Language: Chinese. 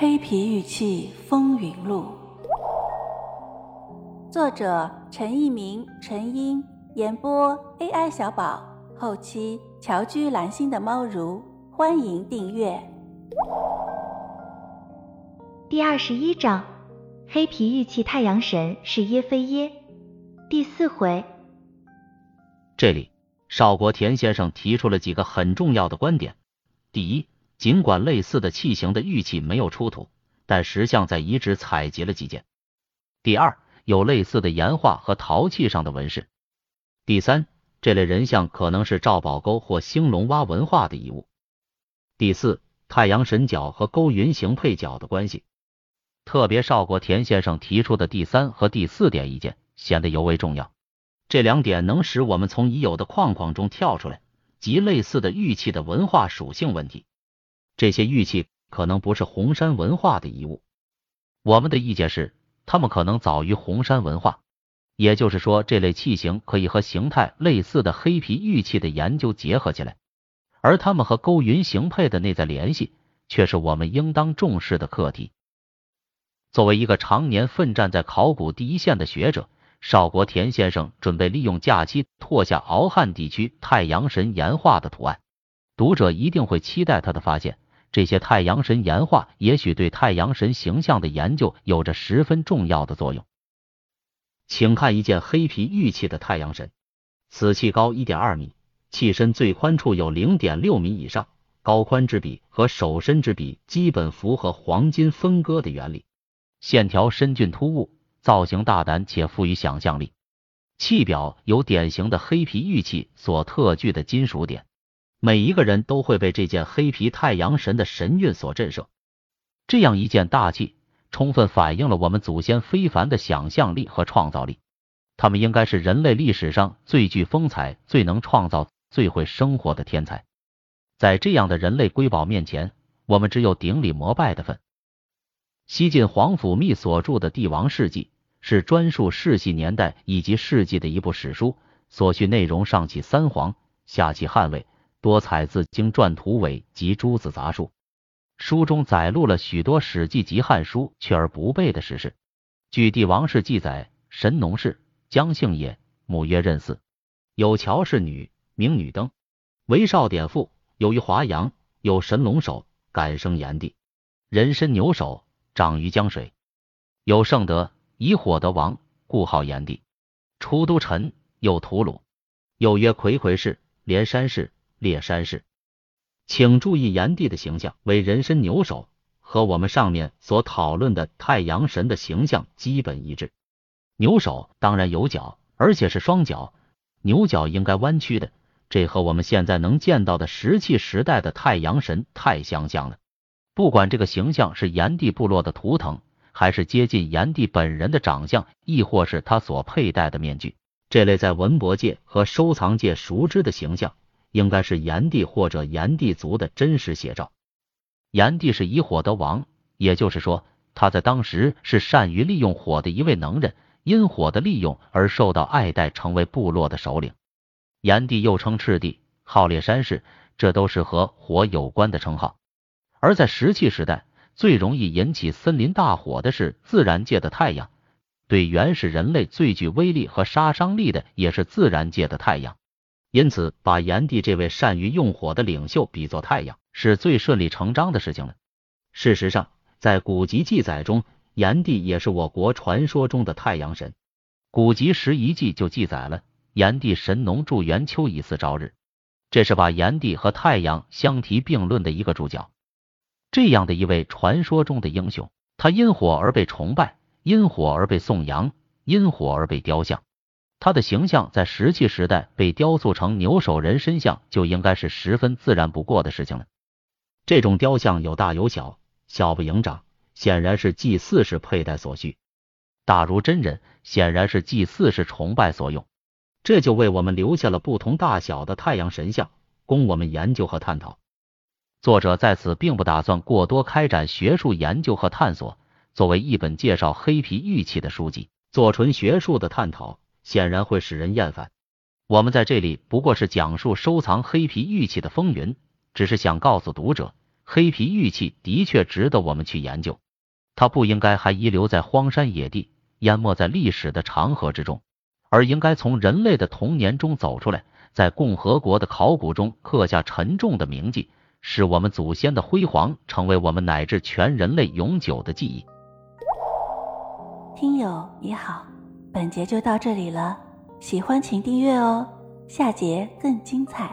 黑皮玉器风云录》，作者陈一鸣、陈英，演播 AI 小宝，后期乔居蓝心的猫如，欢迎订阅。第二十一章，黑皮玉器太阳神是耶非耶。第四回，这里少国田先生提出了几个很重要的观点。第一。尽管类似的器型的玉器没有出土，但石像在遗址采集了几件。第二，有类似的岩画和陶器上的纹饰。第三，这类人像可能是赵宝沟或兴隆洼文化的遗物。第四，太阳神角和勾云形配角的关系。特别邵国田先生提出的第三和第四点意见显得尤为重要。这两点能使我们从已有的框框中跳出来，即类似的玉器的文化属性问题。这些玉器可能不是红山文化的遗物，我们的意见是，它们可能早于红山文化。也就是说，这类器型可以和形态类似的黑皮玉器的研究结合起来，而它们和勾云形配的内在联系，却是我们应当重视的课题。作为一个常年奋战在考古第一线的学者，邵国田先生准备利用假期拓下敖汉地区太阳神岩画的图案，读者一定会期待他的发现。这些太阳神岩画也许对太阳神形象的研究有着十分重要的作用。请看一件黑皮玉器的太阳神，此器高一点二米，器身最宽处有零点六米以上，高宽之比和手身之比基本符合黄金分割的原理，线条深峻突兀，造型大胆且富于想象力。器表有典型的黑皮玉器所特具的金属点。每一个人都会被这件黑皮太阳神的神韵所震慑。这样一件大器，充分反映了我们祖先非凡的想象力和创造力。他们应该是人类历史上最具风采、最能创造、最会生活的天才。在这样的人类瑰宝面前，我们只有顶礼膜拜的份。西晋皇甫谧所著的《帝王世纪》是专述世系年代以及世纪的一部史书，所叙内容上起三皇，下起汉魏。多采自经传图伪及诸子杂书，书中载录了许多史记及汉书去而不备的史事。据帝王氏记载，神农氏姜姓也，母曰任氏，有乔氏女，名女登，为少典妇。由于华阳有神龙首，感生炎帝。人身牛首，长于江水。有圣德，以火得王，故号炎帝。出都臣，有屠鲁，又曰魁魁氏，连山氏。列山氏，请注意炎帝的形象为人身牛首，和我们上面所讨论的太阳神的形象基本一致。牛首当然有角，而且是双角，牛角应该弯曲的，这和我们现在能见到的石器时代的太阳神太相像了。不管这个形象是炎帝部落的图腾，还是接近炎帝本人的长相，亦或是他所佩戴的面具，这类在文博界和收藏界熟知的形象。应该是炎帝或者炎帝族的真实写照。炎帝是以火得王，也就是说，他在当时是善于利用火的一位能人，因火的利用而受到爱戴，成为部落的首领。炎帝又称赤帝，号烈山氏，这都是和火有关的称号。而在石器时代，最容易引起森林大火的是自然界的太阳，对原始人类最具威力和杀伤力的也是自然界的太阳。因此，把炎帝这位善于用火的领袖比作太阳，是最顺理成章的事情了。事实上，在古籍记载中，炎帝也是我国传说中的太阳神。古籍《十遗记》就记载了炎帝神农助元秋以祀朝日，这是把炎帝和太阳相提并论的一个注脚。这样的一位传说中的英雄，他因火而被崇拜，因火而被颂扬，因火而被雕像。他的形象在石器时代被雕塑成牛首人身像，就应该是十分自然不过的事情了。这种雕像有大有小，小不盈长，显然是祭祀时佩戴所需；大如真人，显然是祭祀时崇拜所用。这就为我们留下了不同大小的太阳神像，供我们研究和探讨。作者在此并不打算过多开展学术研究和探索。作为一本介绍黑皮玉器的书籍，做纯学术的探讨。显然会使人厌烦。我们在这里不过是讲述收藏黑皮玉器的风云，只是想告诉读者，黑皮玉器的确值得我们去研究，它不应该还遗留在荒山野地，淹没在历史的长河之中，而应该从人类的童年中走出来，在共和国的考古中刻下沉重的铭记，使我们祖先的辉煌成为我们乃至全人类永久的记忆。听友你好，本节就到这里了，喜欢请订阅哦，下节更精彩。